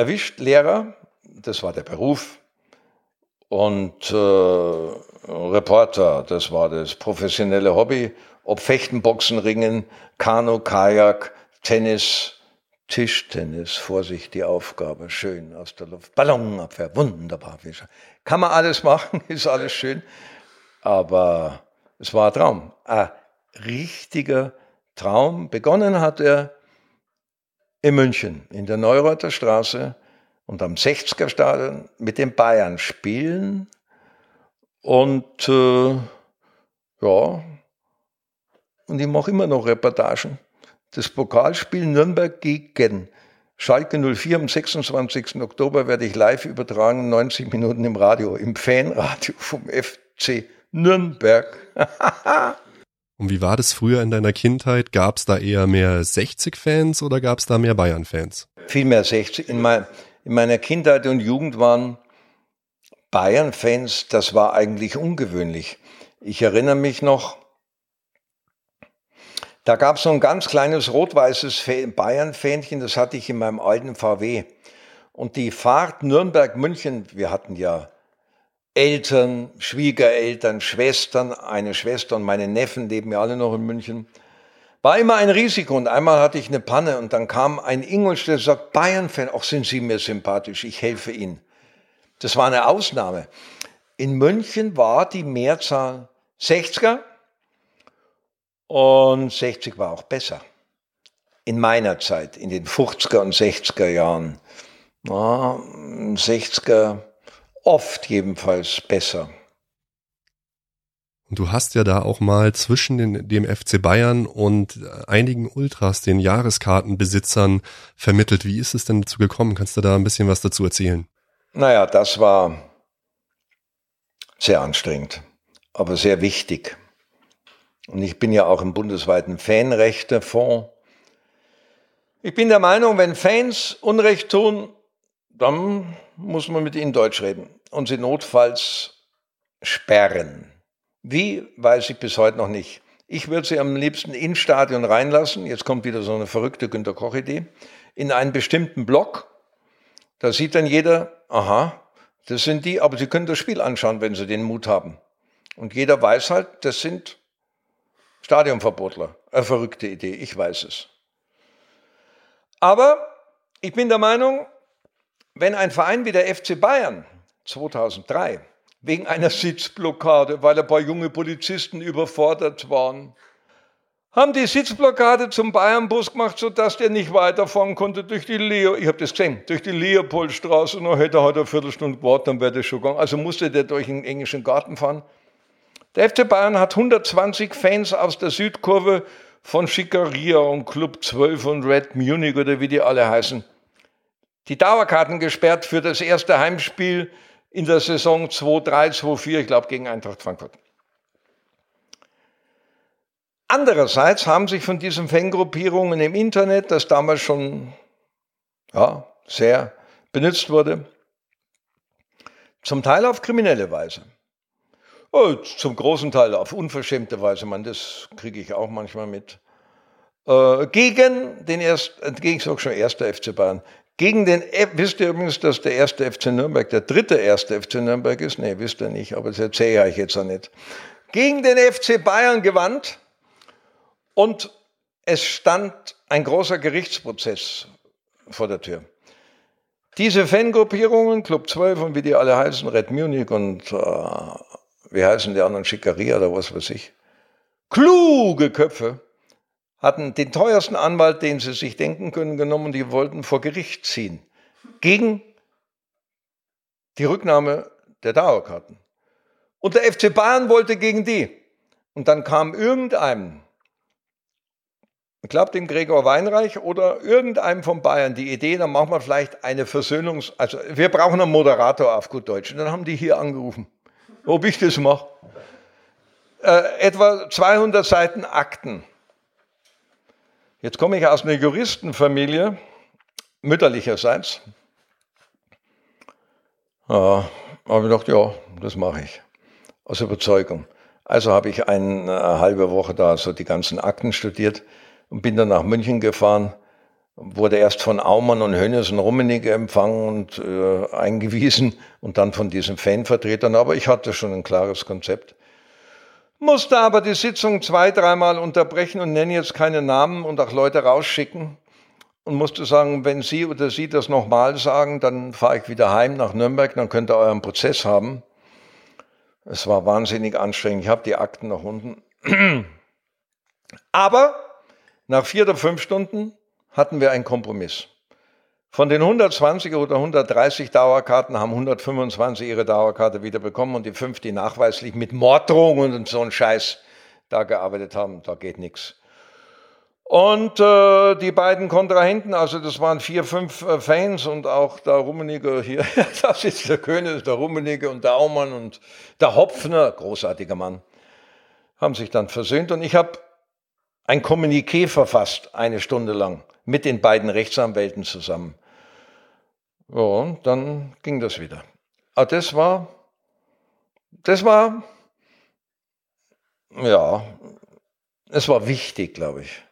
erwischt, Lehrer, das war der Beruf, und äh, Reporter, das war das professionelle Hobby, ob Fechten, Boxen, Ringen, Kanu, Kajak, Tennis, Tischtennis, Vorsicht, die Aufgabe, schön aus der Luft, Ballonabwehr, wunderbar. Kann man alles machen, ist alles schön, aber es war ein Traum, ein richtiger Traum. Begonnen hat er in München, in der Neureuther Straße und am 60er Stadion mit den Bayern spielen. Und äh, ja, und ich mache immer noch Reportagen. Das Pokalspiel Nürnberg gegen Schalke 04 am 26. Oktober werde ich live übertragen, 90 Minuten im Radio, im Fanradio vom FC Nürnberg. Und wie war das früher in deiner Kindheit? Gab es da eher mehr 60-Fans oder gab es da mehr Bayern-Fans? Viel mehr 60. In, mein, in meiner Kindheit und Jugend waren Bayern-Fans, das war eigentlich ungewöhnlich. Ich erinnere mich noch, da gab es so ein ganz kleines rot-weißes Bayern-Fähnchen, das hatte ich in meinem alten VW. Und die Fahrt Nürnberg-München, wir hatten ja Eltern, Schwiegereltern, Schwestern, eine Schwester und meine Neffen leben ja alle noch in München. War immer ein Risiko und einmal hatte ich eine Panne und dann kam ein Ingolstädter und sagt, Bayern-Fan, auch sind Sie mir sympathisch, ich helfe Ihnen. Das war eine Ausnahme. In München war die Mehrzahl 60er und 60 war auch besser. In meiner Zeit, in den 50er und 60er Jahren. Ja, 60er oft jedenfalls besser. Und du hast ja da auch mal zwischen den, dem FC Bayern und einigen Ultras, den Jahreskartenbesitzern, vermittelt. Wie ist es denn dazu gekommen? Kannst du da ein bisschen was dazu erzählen? Naja, das war sehr anstrengend, aber sehr wichtig. Und ich bin ja auch im bundesweiten Fanrechtefonds. Ich bin der Meinung, wenn Fans Unrecht tun, dann muss man mit ihnen Deutsch reden und sie notfalls sperren. Wie, weiß ich bis heute noch nicht. Ich würde sie am liebsten ins Stadion reinlassen. Jetzt kommt wieder so eine verrückte Günter Koch-Idee. In einen bestimmten Block. Da sieht dann jeder, aha, das sind die, aber sie können das Spiel anschauen, wenn sie den Mut haben. Und jeder weiß halt, das sind Stadionverbotler. Eine verrückte Idee, ich weiß es. Aber ich bin der Meinung, wenn ein Verein wie der FC Bayern 2003 wegen einer Sitzblockade, weil ein paar junge Polizisten überfordert waren, haben die Sitzblockade zum Bayernbus gemacht, sodass der nicht weiterfahren konnte durch die Leo, ich habe das gesehen, durch die Leopoldstraße. Dann hätte er halt eine Viertelstunde gewartet, dann wäre das schon gegangen. Also musste der durch den englischen Garten fahren. Der FC Bayern hat 120 Fans aus der Südkurve von Schickeria und Club 12 und Red Munich oder wie die alle heißen die Dauerkarten gesperrt für das erste Heimspiel in der Saison 2-3, 2-4, ich glaube gegen Eintracht Frankfurt. Andererseits haben sich von diesen Fangruppierungen im Internet, das damals schon ja, sehr benutzt wurde, zum Teil auf kriminelle Weise. Oh, zum großen Teil auf unverschämte Weise, man, das kriege ich auch manchmal mit. Äh, gegen den ersten, äh, gegen, schon, erster FC Bayern. Gegen den, wisst ihr übrigens, dass der erste FC Nürnberg der dritte erste FC Nürnberg ist? Nee, wisst ihr nicht, aber das erzähle ich jetzt auch nicht. Gegen den FC Bayern gewandt und es stand ein großer Gerichtsprozess vor der Tür. Diese Fangruppierungen, Club 12 und wie die alle heißen, Red Munich und äh, wie heißen die anderen, Schickeria oder was weiß ich, kluge Köpfe hatten den teuersten Anwalt, den sie sich denken können, genommen und die wollten vor Gericht ziehen. Gegen die Rücknahme der Dauerkarten. Und der FC Bayern wollte gegen die. Und dann kam irgendeinem, ich glaube dem Gregor Weinreich oder irgendeinem von Bayern die Idee, dann machen wir vielleicht eine Versöhnungs-, also wir brauchen einen Moderator auf gut Deutsch. Und dann haben die hier angerufen, ob ich das mache. Äh, etwa 200 Seiten Akten. Jetzt komme ich aus einer Juristenfamilie, mütterlicherseits. Ja, habe ich gedacht, ja, das mache ich. Aus Überzeugung. Also habe ich eine halbe Woche da so die ganzen Akten studiert und bin dann nach München gefahren, wurde erst von Aumann und Hönes und Rummenigge empfangen und äh, eingewiesen und dann von diesen Fanvertretern. Aber ich hatte schon ein klares Konzept. Musste aber die Sitzung zwei, dreimal unterbrechen und nenne jetzt keine Namen und auch Leute rausschicken und musste sagen, wenn Sie oder Sie das nochmal sagen, dann fahre ich wieder heim nach Nürnberg, dann könnt ihr euren Prozess haben. Es war wahnsinnig anstrengend. Ich habe die Akten nach unten. Aber nach vier oder fünf Stunden hatten wir einen Kompromiss. Von den 120 oder 130 Dauerkarten haben 125 ihre Dauerkarte wieder bekommen und die fünf, die nachweislich mit Morddrohungen und so ein Scheiß da gearbeitet haben, da geht nichts. Und äh, die beiden Kontrahenten, also das waren vier, fünf äh, Fans und auch der Rummenigge hier, das ist der König, der Rummenigge und der Aumann und der Hopfner, großartiger Mann, haben sich dann versöhnt und ich habe ein Kommuniqué verfasst, eine Stunde lang, mit den beiden Rechtsanwälten zusammen. Ja, und dann ging das wieder. Aber das war, das war, ja, es war wichtig, glaube ich.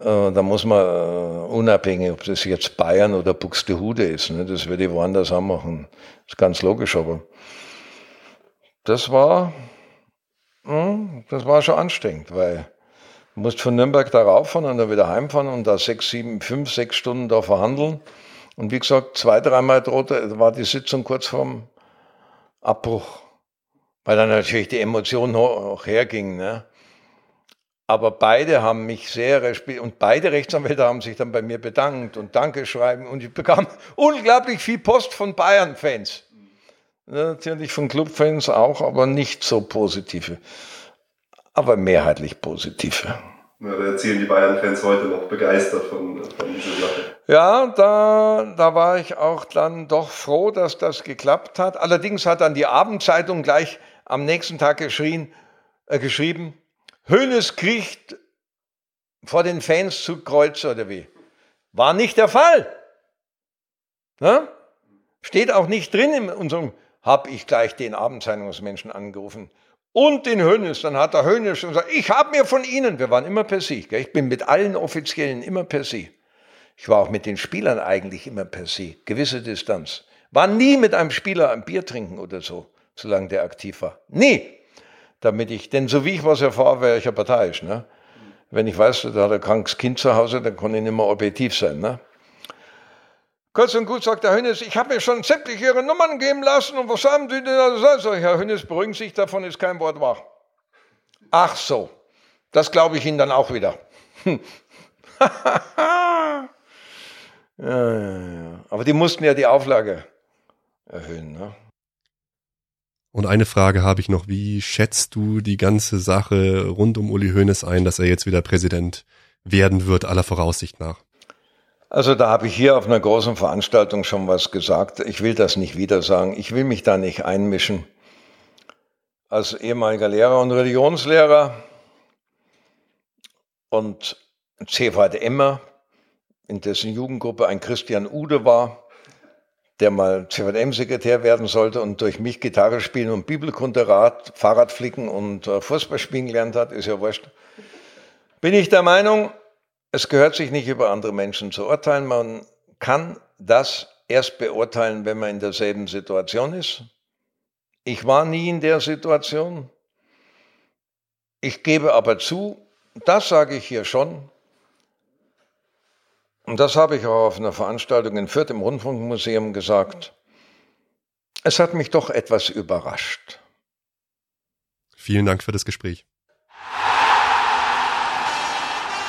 Äh, da muss man äh, unabhängig, ob das jetzt Bayern oder Buxtehude ist, ne, das würde ich woanders auch machen. Ist ganz logisch, aber das war, hm, das war schon anstrengend, weil Du musst von Nürnberg da rauffahren und dann wieder heimfahren und da sechs, sieben, fünf, sechs Stunden da verhandeln. Und wie gesagt, zwei, dreimal drohte, war die Sitzung kurz vorm Abbruch, weil dann natürlich die Emotion hoch herging. Ne? Aber beide haben mich sehr respektiert und beide Rechtsanwälte haben sich dann bei mir bedankt und Dankeschreiben und ich bekam unglaublich viel Post von Bayern-Fans. Natürlich von Clubfans auch, aber nicht so positive aber mehrheitlich positive. Ja, da erzählen die Bayern-Fans heute noch begeistert von, von dieser Sache. Ja, da, da war ich auch dann doch froh, dass das geklappt hat. Allerdings hat dann die Abendzeitung gleich am nächsten Tag äh, geschrieben, Hönes kriecht vor den Fans zu Kreuz oder wie. War nicht der Fall. Na? Steht auch nicht drin in unserem, habe ich gleich den Abendzeitungsmenschen angerufen und den Hönes. Dann hat der Hönes gesagt, ich habe mir von Ihnen, wir waren immer per Sie, gell? ich bin mit allen Offiziellen immer per Sie. Ich war auch mit den Spielern eigentlich immer per Sie, gewisse Distanz. War nie mit einem Spieler ein Bier trinken oder so, solange der aktiv war. Nie. Damit ich, denn so wie ich was erfahre, wäre ich ja parteiisch. Ne? Wenn ich weiß, da hat ein krankes Kind zu Hause, dann kann ich nicht mehr objektiv sein. Ne? Kurz und gut sagt der Hönes, ich habe mir schon sämtliche Ihre Nummern geben lassen und was haben Sie denn da so? Herr Hönes, beruhigen Sie sich, davon ist kein Wort wahr. Ach so, das glaube ich Ihnen dann auch wieder. ja, ja, ja. Aber die mussten ja die Auflage erhöhen. Ne? Und eine Frage habe ich noch, wie schätzt du die ganze Sache rund um Uli Hoeneß ein, dass er jetzt wieder Präsident werden wird, aller Voraussicht nach? Also da habe ich hier auf einer großen Veranstaltung schon was gesagt. Ich will das nicht wieder sagen. Ich will mich da nicht einmischen. Als ehemaliger Lehrer und Religionslehrer und Cefat Emmer, in dessen Jugendgruppe ein Christian Ude war, der mal CVM-Sekretär werden sollte und durch mich Gitarre spielen und Bibelkunde, Rad, Fahrrad flicken und äh, Fußball spielen gelernt hat, ist ja wurscht. Bin ich der Meinung, es gehört sich nicht über andere Menschen zu urteilen. Man kann das erst beurteilen, wenn man in derselben Situation ist. Ich war nie in der Situation. Ich gebe aber zu, das sage ich hier schon, und das habe ich auch auf einer Veranstaltung in Fürth im Rundfunkmuseum gesagt. Es hat mich doch etwas überrascht. Vielen Dank für das Gespräch.